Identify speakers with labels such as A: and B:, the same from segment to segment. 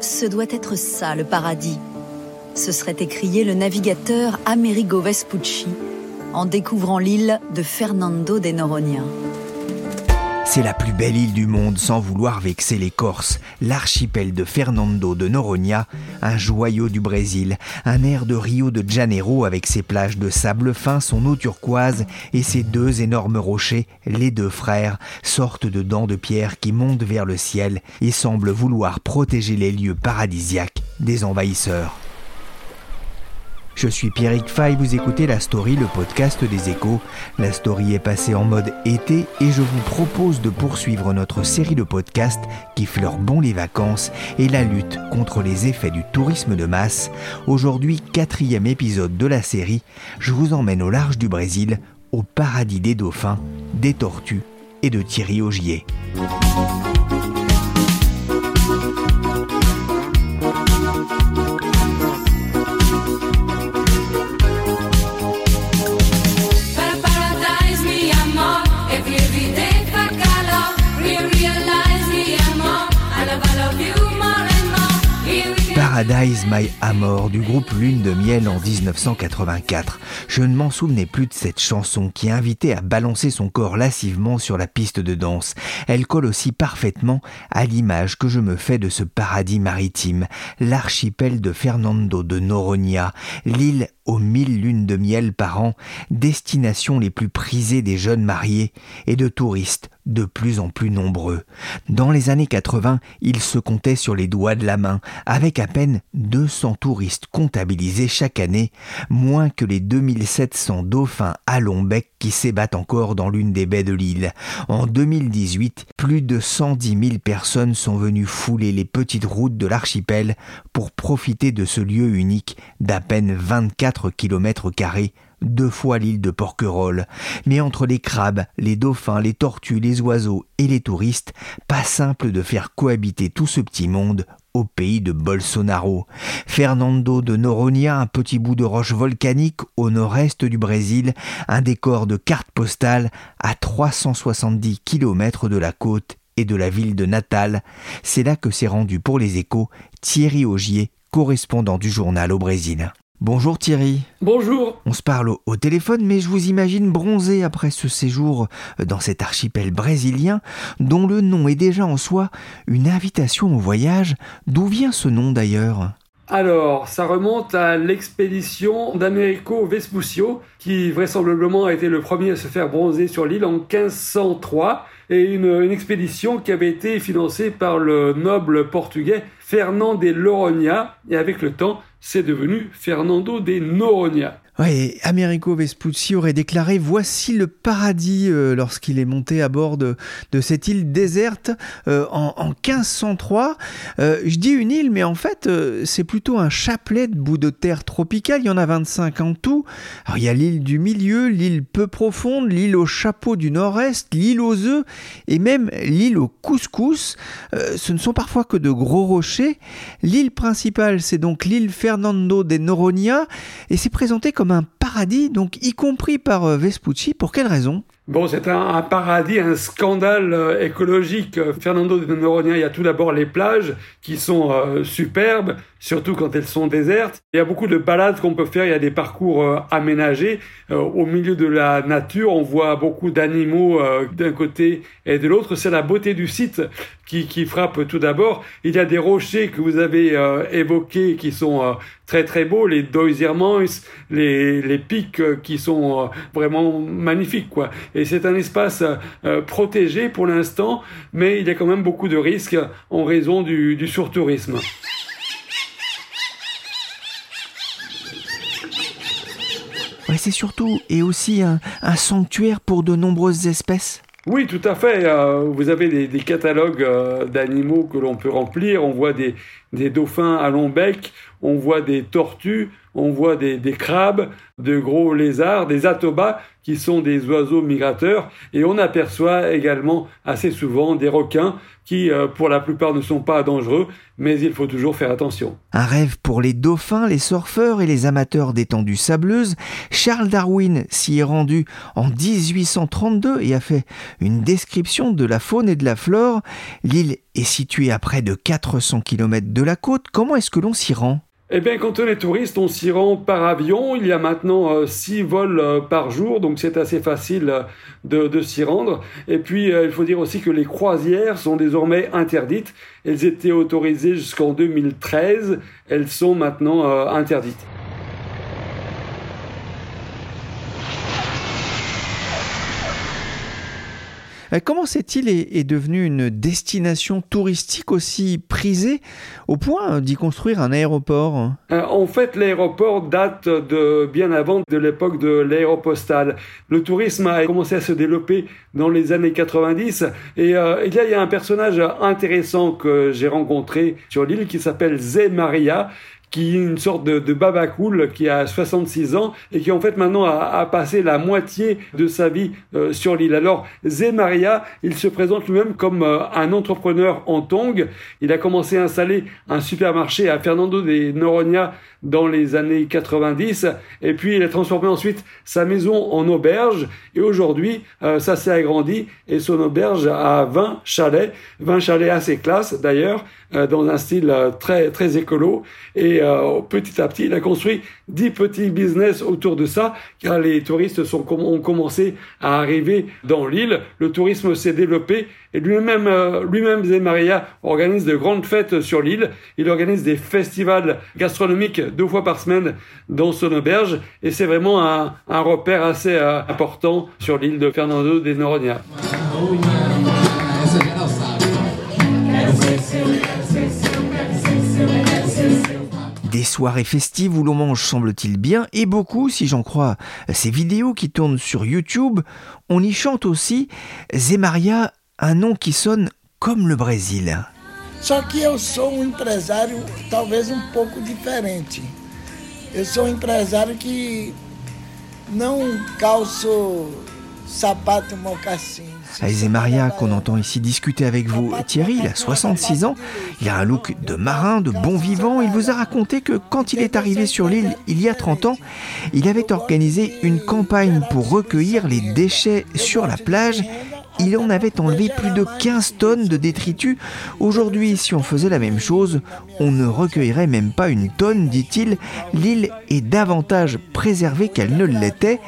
A: Ce doit être ça le paradis. Ce serait écrié le navigateur Amerigo Vespucci en découvrant l'île de Fernando de Noronha.
B: C'est la plus belle île du monde sans vouloir vexer les Corses, l'archipel de Fernando de Noronha, un joyau du Brésil, un air de Rio de Janeiro avec ses plages de sable fin, son eau turquoise et ses deux énormes rochers, les deux frères, sortes de dents de pierre qui montent vers le ciel et semblent vouloir protéger les lieux paradisiaques des envahisseurs. Je suis Pierrick Fay, vous écoutez La Story, le podcast des échos. La Story est passée en mode été et je vous propose de poursuivre notre série de podcasts qui fleurent bon les vacances et la lutte contre les effets du tourisme de masse. Aujourd'hui, quatrième épisode de la série, je vous emmène au large du Brésil, au paradis des dauphins, des tortues et de Thierry Augier. Paradise My Amor du groupe Lune de Miel en 1984. Je ne m'en souvenais plus de cette chanson qui invitait à balancer son corps lascivement sur la piste de danse. Elle colle aussi parfaitement à l'image que je me fais de ce paradis maritime, l'archipel de Fernando de Noronha, l'île aux mille lunes de miel par an, destination les plus prisées des jeunes mariés et de touristes de plus en plus nombreux. Dans les années 80, il se comptait sur les doigts de la main, avec à peine 200 touristes comptabilisés chaque année, moins que les 2700 dauphins à long bec qui s'ébattent encore dans l'une des baies de l'île. En 2018, plus de 110 000 personnes sont venues fouler les petites routes de l'archipel pour profiter de ce lieu unique d'à peine 24 km deux fois l'île de Porquerolles. Mais entre les crabes, les dauphins, les tortues, les oiseaux et les touristes, pas simple de faire cohabiter tout ce petit monde au pays de Bolsonaro. Fernando de Noronha, un petit bout de roche volcanique au nord-est du Brésil, un décor de carte postale à 370 km de la côte et de la ville de Natal. C'est là que s'est rendu pour les échos Thierry Augier, correspondant du journal au Brésil. Bonjour Thierry.
C: Bonjour.
B: On se parle au, téléphone, mais je vous imagine bronzé après ce séjour dans cet archipel brésilien, dont le nom est déjà en soi une invitation au voyage. D'où vient ce nom d'ailleurs?
C: Alors, ça remonte à l'expédition d'Americo Vespuccio, qui vraisemblablement a été le premier à se faire bronzer sur l'île en 1503, et une, une, expédition qui avait été financée par le noble portugais Fernand de Loronia, et avec le temps, c'est devenu Fernando de Noronha.
B: Oui, Americo Vespucci aurait déclaré Voici le paradis euh, lorsqu'il est monté à bord de, cette île déserte euh, en, 1503. Euh, je dis une île, mais en fait, c'est plutôt un chapelet de bouts de terre tropicale. Il y en a 25 en tout. Alors, il y a l'île du milieu, l'île peu profonde, l'île au chapeau du nord-est, l'île aux œufs et même l'île au couscous. ce ne sont parfois que de gros rochers. L'île principale, c'est donc l'île Fernando de Noronha et c'est présenté comme un paradis, donc y compris par euh, Vespucci. Pour quelle raison?
C: Bon, c'est un, paradis, un scandale euh, écologique. Fernando de Noronha, il y a tout d'abord les plages qui sont euh, superbes, surtout quand elles sont désertes. Il y a beaucoup de balades qu'on peut faire, il y a des parcours aménagés. au milieu de la nature, on voit beaucoup d'animaux d'un côté et de l'autre. C'est la beauté du site qui, frappe tout d'abord. Il y a des rochers que vous avez évoqués qui sont très très beaux, les Doisirmans, les, les pics qui sont vraiment magnifiques, quoi. Et c'est un espace euh, protégé pour l'instant, mais il y a quand même beaucoup de risques en raison du, du surtourisme.
B: c'est surtout et aussi un, sanctuaire pour de nombreuses espèces.
C: Oui, tout à fait. vous avez des, catalogues d'animaux que l'on peut remplir. On voit des, des dauphins à long bec, on voit des tortues, on voit des, crabes, de gros lézards, des atobas qui sont des oiseaux migrateurs, et on aperçoit également assez souvent des requins qui, euh, pour la plupart, ne sont pas dangereux, mais il faut toujours faire attention.
B: Un rêve pour les dauphins, les surfeurs et les amateurs d'étendues sableuses. Charles Darwin s'y est rendu en 1832 et a fait une description de la faune et de la flore. L'île est située à près de 400 km de la côte. Comment est-ce que l'on s'y rend?
C: Eh bien, quand on est touriste, on s'y rend par avion. Il y a maintenant 6 euh, vols euh, par jour, donc c'est assez facile euh, de, s'y rendre. Et puis, il faut dire aussi que les croisières sont désormais interdites. Elles étaient autorisées jusqu'en 2013. Elles sont maintenant interdites.
B: Euh, comment cette-il est, devenue une destination touristique aussi prisée au point d'y construire un aéroport?
C: Euh, En fait, l'aéroport date de bien avant de l'époque de l'aéropostale. Le tourisme a commencé à se développer dans les années 90 et euh, il y a un personnage intéressant que j'ai rencontré sur l'île qui s'appelle Zé Maria qui est une sorte de, de babacool qui a 66 ans et qui en fait maintenant a, passé la moitié de sa vie euh, sur l'île. Alors Zé Maria, il se présente lui-même comme euh, un entrepreneur en tongs. Il a commencé à installer un supermarché à Fernando de Noronha dans les années 90 et puis il a transformé ensuite sa maison en auberge et aujourd'hui euh, ça s'est agrandi et son auberge a 20 chalets, 20 chalets assez classe d'ailleurs dans un style très très écolo et et euh, petit à petit, il a construit dix petits business autour de ça, car les touristes ont commencé à arriver dans l'île. Le tourisme s'est développé et lui-même, euh, lui-même, Maria organise de grandes fêtes sur l'île. Il organise des festivals gastronomiques deux fois par semaine dans son auberge et c'est vraiment un, repère assez euh, important sur l'île de Fernando de Noronha.
B: Des soirées festives où l'on mange semble-t-il bien, et beaucoup, si j'en crois ces vidéos qui tournent sur YouTube, on y chante aussi Zemaria, un nom qui sonne comme le Brésil.
D: Só que eu sou um empresário talvez um pouco diferente. Eu sou um empresário que não calço sapato mocassim.
B: et Maria qu'on entend ici discuter avec vous. Thierry, il a 66 ans, il a un look de marin, de bon vivant. Il vous a raconté que quand il est arrivé sur l'île il y a 30 ans, il avait organisé une campagne pour recueillir les déchets sur la plage il en avait enlevé plus de 15 tonnes de détritus. Aujourd'hui, si on faisait la même chose, on ne recueillerait même pas une tonne, dit-il. L'île est davantage préservée qu'elle ne l'était.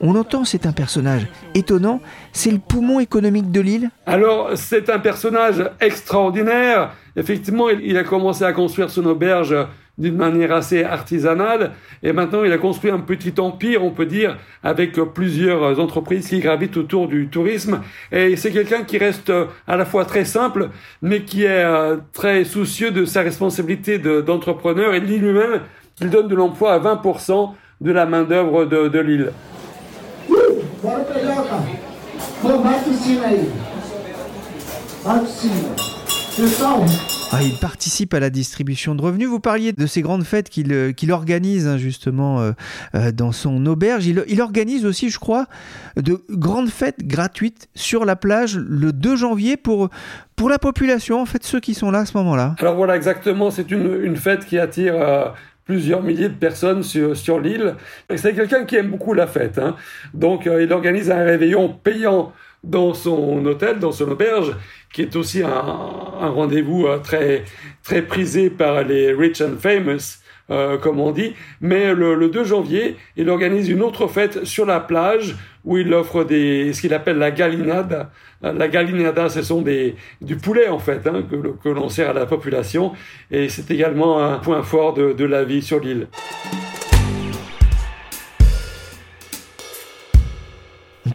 B: On entend c'est un personnage étonnant, c'est le poumon économique de l'île
C: Alors, c'est un personnage extraordinaire. Effectivement, il a commencé à construire son auberge d'une manière assez artisanale. Et maintenant, il a construit un petit empire, on peut dire, avec plusieurs entreprises qui gravitent autour du tourisme. Et c'est quelqu'un qui reste à la fois très simple, mais qui est euh, très soucieux de sa responsabilité d'entrepreneur. et dit lui-même qu'il donne de l'emploi à 20% de la main-d'œuvre de, de l'île.
B: Ah, il participe à la distribution de revenus. Vous parliez de ces grandes fêtes qu'il euh, organise hein, justement euh, euh, dans son auberge. Il, organise aussi, je crois, de grandes fêtes gratuites sur la plage le 2 janvier pour, pour la population, en fait, ceux qui sont là à ce moment-là.
C: Alors voilà, exactement. C'est une, une, fête qui attire plusieurs milliers de personnes sur, sur l'île. C'est quelqu'un qui aime beaucoup la fête. Hein. Donc il organise un réveillon payant dans son hôtel, dans son auberge, qui est aussi un, rendez-vous euh, très, très prisé par les rich and famous, euh, comme on dit. Mais le, le, 2 janvier, il organise une autre fête sur la plage où il offre des, ce qu'il appelle la galinada. La galinada, ce sont des, du poulet en fait, hein, que, que l'on sert à la population. Et c'est également un point fort de, de la vie sur l'île.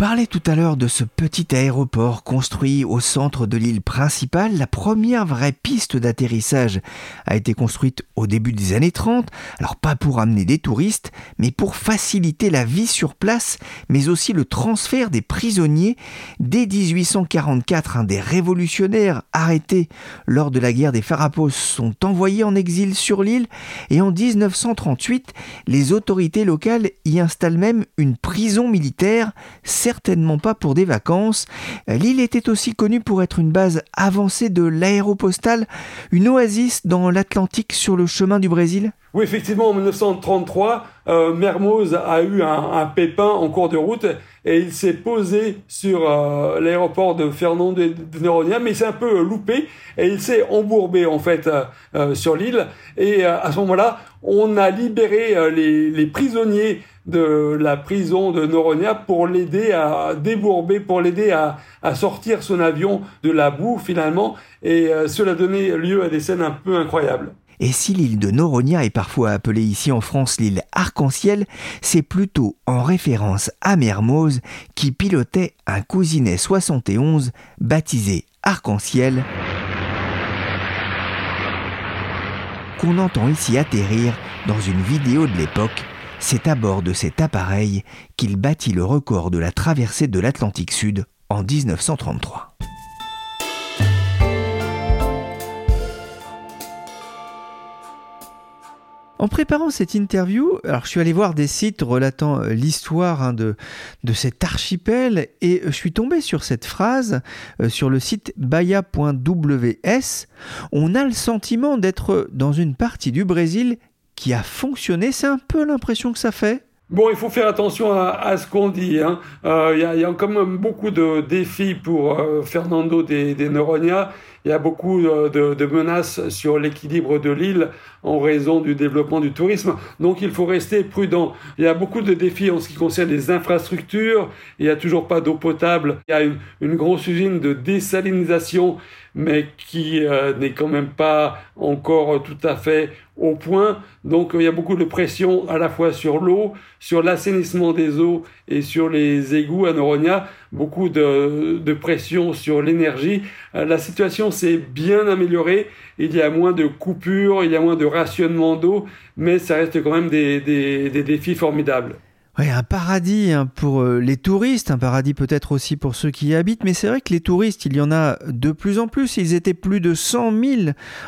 B: Parlais tout à l'heure de ce petit aéroport construit au centre de l'île principale. La première vraie piste d'atterrissage a été construite au début des années 30. Alors pas pour amener des touristes, mais pour faciliter la vie sur place, mais aussi le transfert des prisonniers. Dès 1844, un des révolutionnaires arrêtés lors de la guerre des Farapos sont envoyés en exil sur l'île et en 1938, les autorités locales y installent même une prison militaire certainement pas pour des vacances. L'île était aussi connue pour être une base avancée de l'aéropostale, une oasis dans l'Atlantique sur le chemin du Brésil.
C: Oui, effectivement, en 1933, euh, Mermoz a eu un, pépin en cours de route et il s'est posé sur euh, l'aéroport de Fernand de, Noronha, mais il s'est un peu loupé et il s'est embourbé en fait euh, sur l'île. Et à ce moment-là, on a libéré les, prisonniers de la prison de Noronha pour l'aider à débourber, pour l'aider à, à, sortir son avion de la boue finalement. Et cela donnait lieu à des scènes un peu incroyables.
B: Et si l'île de Noronia est parfois appelée ici en France l'île arc-en-ciel, c'est plutôt en référence à Mermoz qui pilotait un cousinet 71 baptisé Arc-en-ciel qu'on entend ici atterrir dans une vidéo de l'époque. C'est à bord de cet appareil qu'il bâtit le record de la traversée de l'Atlantique Sud en 1933. En préparant cette interview, alors je suis allé voir des sites relatant euh, l'histoire hein, de, cet archipel et je suis tombé sur cette phrase euh, sur le site baya.ws. On a le sentiment d'être dans une partie du Brésil qui a fonctionné. C'est un peu l'impression que ça fait.
C: Bon, il faut faire attention à, ce qu'on dit. Il hein. euh, y, a, y, a, quand même beaucoup de défis pour Fernando des de Noronha il y a beaucoup euh, de, menaces sur l'équilibre de l'île en raison du développement du tourisme. Donc il faut rester prudent. Il y a beaucoup de défis en ce qui concerne les infrastructures. Il n'y a toujours pas d'eau potable. Il y a une, grosse usine de désalinisation, mais qui euh, n'est quand même pas encore tout à fait au point. Donc il y a beaucoup de pression à la fois sur l'eau, sur l'assainissement des eaux et sur les égouts à Noronia. Beaucoup de, pression sur l'énergie. Euh, la situation s'est bien améliorée. Il y a moins de coupures, il y a moins de rationnement d'eau, mais ça reste quand même des, défis formidables.
B: Ouais, un paradis hein, pour euh, les touristes, un paradis peut-être aussi pour ceux qui y habitent, mais c'est vrai que les touristes, il y en a de plus en plus. Ils étaient plus de 100 000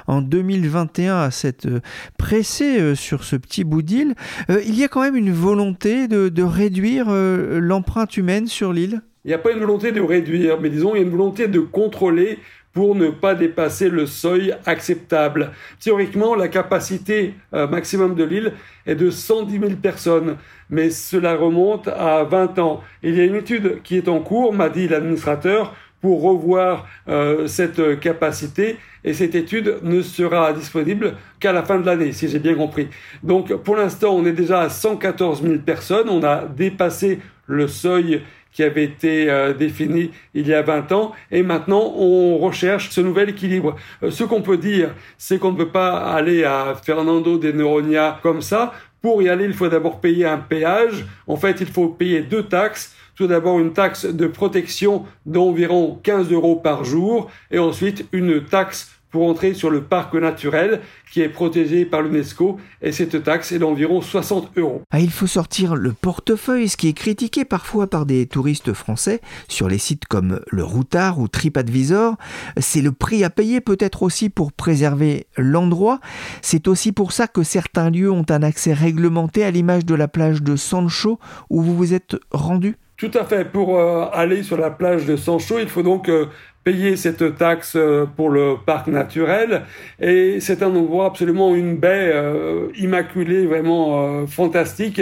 B: en 2021 à s'être euh, pressés sur ce petit bout d'île. il y a quand même une volonté de réduire l'empreinte humaine sur l'île?
C: Il n'y a pas une volonté de réduire, mais disons, il y a une volonté de contrôler pour ne pas dépasser le seuil acceptable. Théoriquement, la capacité euh, maximum de l'île est de 110 000 personnes, mais cela remonte à 20 ans. Il y a une étude qui est en cours, m'a dit l'administrateur, pour revoir euh, cette capacité, et cette étude ne sera disponible qu'à la fin de l'année, si j'ai bien compris. Donc, pour l'instant, on est déjà à 114 000 personnes, on a dépassé le seuil qui avait été euh, défini il y a 20 ans, et maintenant on recherche ce nouvel équilibre. Euh, ce qu'on peut dire, c'est qu'on ne peut pas aller à Fernando de Noronha comme ça. Pour y aller, il faut d'abord payer un péage. En fait, il faut payer deux taxes. Tout d'abord une taxe de protection d'environ 15 euros par jour et ensuite une taxe pour entrer sur le parc naturel qui est protégé par l'UNESCO et cette taxe est d'environ 60 euros.
B: Ah, il faut sortir le portefeuille, ce qui est critiqué parfois par des touristes français sur les sites comme le Routard ou TripAdvisor. C'est le prix à payer peut-être aussi pour préserver l'endroit. C'est aussi pour ça que certains lieux ont un accès réglementé à l'image de la plage de Sancho où vous vous êtes rendu.
C: Tout à fait. Pour euh, aller sur la plage de Sancho, il faut donc euh, payer cette taxe euh, pour le parc naturel. Et c'est un endroit absolument une baie immaculée, vraiment fantastique.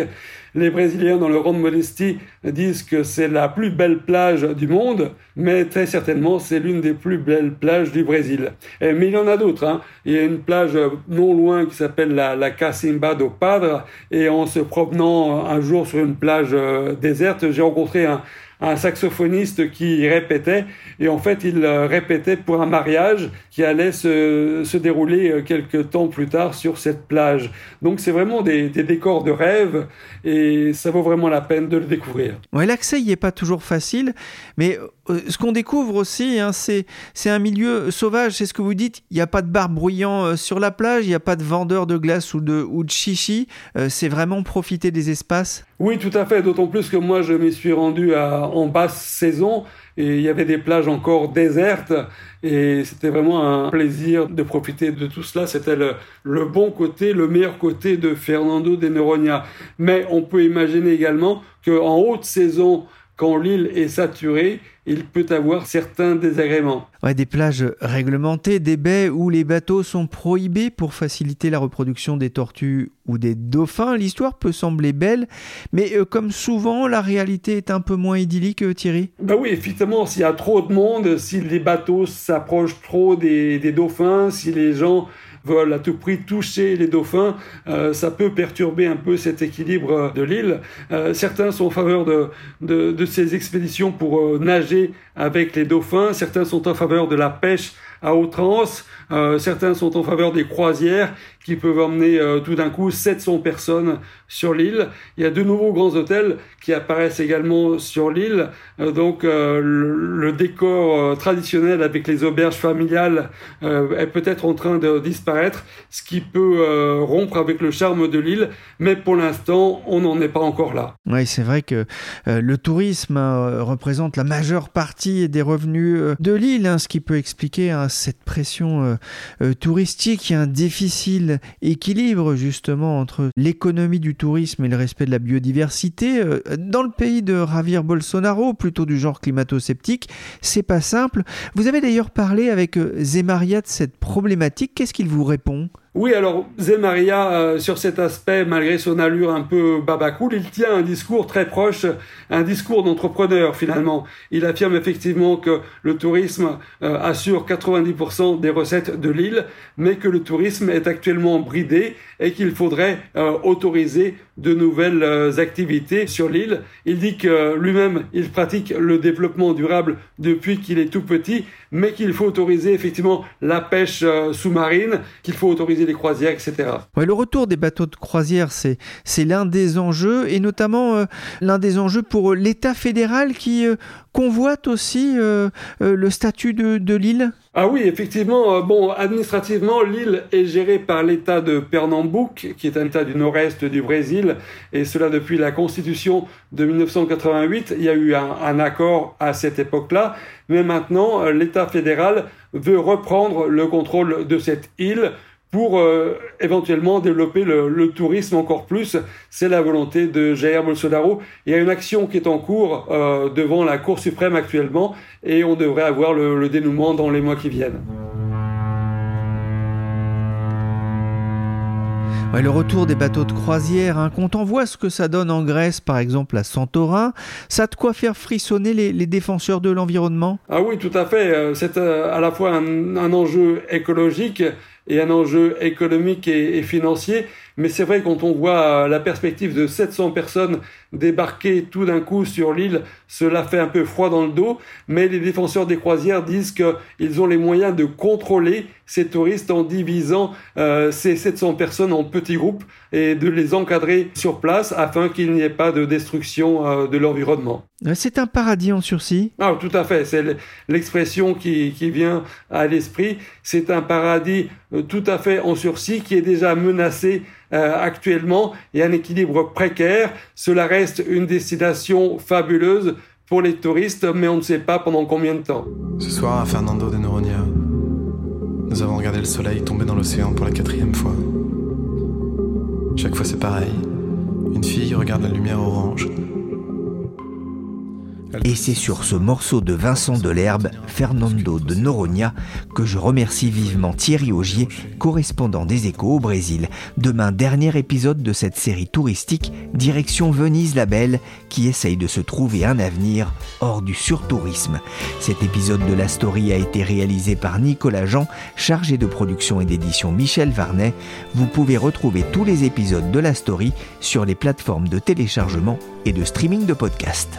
C: Les Brésiliens, dans leur grande modestie, disent que c'est la plus belle plage du monde, mais très certainement, c'est l'une des plus belles plages du Brésil. mais il y en a d'autres. Hein. Il y a une plage non loin qui s'appelle la, la Cacimba do Padre, et en se promenant un jour sur une plage euh, déserte, j'ai rencontré un, un saxophoniste qui répétait, et en fait il répétait pour un mariage qui allait se, se dérouler quelques temps plus tard sur cette plage. Donc c'est vraiment des, des, décors de rêve, et ça vaut vraiment la peine de le découvrir.
B: Ouais, l'accès y est pas toujours facile, mais ce qu'on découvre aussi, hein, c'est un milieu sauvage, c'est ce que vous dites, il n'y a pas de bar bruyant sur la plage, il n'y a pas de vendeur de glace ou de, ou de chichi, c'est vraiment profiter des espaces
C: Oui, tout à fait, d'autant plus que moi je m'y suis rendu à, en basse saison et il y avait des plages encore désertes et c'était vraiment un plaisir de profiter de tout cela. C'était le, bon côté, le meilleur côté de Fernando de Noronha. Mais on peut imaginer également qu'en haute saison, quand l'île est saturée, il peut avoir certains désagréments.
B: Ouais, des plages réglementées, des baies où les bateaux sont prohibés pour faciliter la reproduction des tortues ou des dauphins. L'histoire peut sembler belle, mais euh, comme souvent, la réalité est un peu moins idyllique, euh, Thierry.
C: Ben oui, effectivement, s'il y a trop de monde, si les bateaux s'approchent trop des, des dauphins, si les gens veulent à tout prix toucher les dauphins, euh, ça peut perturber un peu cet équilibre de l'île. Euh, certains sont en faveur de, de, ces expéditions pour euh, nager avec les dauphins, certains sont en faveur de la pêche à outrance. Euh, certains sont en faveur des croisières qui peuvent emmener euh, tout d'un coup 700 personnes sur l'île. Il y a de nouveaux grands hôtels qui apparaissent également sur l'île. Euh, donc le, le, décor traditionnel avec les auberges familiales est peut-être en train de disparaître, ce qui peut rompre avec le charme de l'île. Mais pour l'instant, on n'en est pas encore là.
B: Oui, c'est vrai que le tourisme représente la majeure partie des revenus de l'île, hein, ce qui peut expliquer un cette pression euh, euh, touristique, il y a un difficile équilibre justement entre l'économie du tourisme et le respect de la biodiversité. Euh, dans le pays de Javier Bolsonaro, plutôt du genre climato-sceptique, c'est pas simple. Vous avez d'ailleurs parlé avec Zemaria de cette problématique. Qu'est-ce qu'il vous répond?
C: Oui, alors Zemaria, euh, sur cet aspect, malgré son allure un peu babacool, il tient un discours très proche, un discours d'entrepreneur finalement. Il affirme effectivement que le tourisme euh, assure 90% des recettes de l'île, mais que le tourisme est actuellement bridé et qu'il faudrait euh, autoriser de nouvelles activités sur l'île. Il dit que lui-même, il pratique le développement durable depuis qu'il est tout petit, mais qu'il faut autoriser effectivement la pêche sous-marine, qu'il faut autoriser les croisières, etc.
B: Ouais, le retour des bateaux de croisière, c'est, c'est l'un des enjeux, et notamment euh, l'un des enjeux pour l'État fédéral qui euh, convoite aussi euh, le statut de, de l'île
C: ah oui, effectivement. bon, administrativement, l'île est gérée par l'État de Pernambouc, qui est un État du nord-est du Brésil, et cela depuis la Constitution de 1988. Il y a eu un, un accord à cette époque-là, mais maintenant, l'État fédéral veut reprendre le contrôle de cette île pour euh, éventuellement développer le, le, tourisme encore plus. C'est la volonté de Jair Bolsonaro. Il y a une action qui est en cours euh, devant la Cour suprême actuellement et on devrait avoir le, le dénouement dans les mois qui viennent.
B: Ouais, le retour des bateaux de croisière, hein, quand on voit ce que ça donne en Grèce, par exemple à Santorin, ça a de quoi faire frissonner les, les défenseurs de l'environnement?
C: Ah oui, tout à fait. Euh, c'est à la fois un, un enjeu écologique et un enjeu économique et, financier. Mais c'est vrai, quand on voit la perspective de 700 personnes débarquer tout d'un coup sur l'île, cela fait un peu froid dans le dos. Mais les défenseurs des croisières disent qu'ils ont les moyens de contrôler ces touristes en divisant euh, ces 700 personnes en petits groupes et de les encadrer sur place afin qu'il n'y ait pas de destruction euh, de l'environnement.
B: C'est un paradis en sursis
C: Ah, tout à fait. C'est l'expression qui, qui vient à l'esprit. C'est un paradis euh, tout à fait en sursis qui est déjà menacé euh, actuellement et un équilibre précaire. Cela reste une destination fabuleuse pour les touristes, mais on ne sait pas pendant combien de temps.
E: Ce soir, à Fernando de Noronha, nous avons regardé le soleil tomber dans l'océan pour la quatrième fois. Chaque fois, c'est pareil. Une fille regarde la lumière orange
B: et c'est sur ce morceau de Vincent Delerbe, Fernando de Noronha, que je remercie vivement Thierry Augier, correspondant des Échos au Brésil. Demain, dernier épisode de cette série touristique, direction Venise la Belle, qui essaye de se trouver un avenir hors du surtourisme. Cet épisode de la story a été réalisé par Nicolas Jean, chargé de production et d'édition Michel Varnet. Vous pouvez retrouver tous les épisodes de la story sur les plateformes de téléchargement et de streaming de podcasts.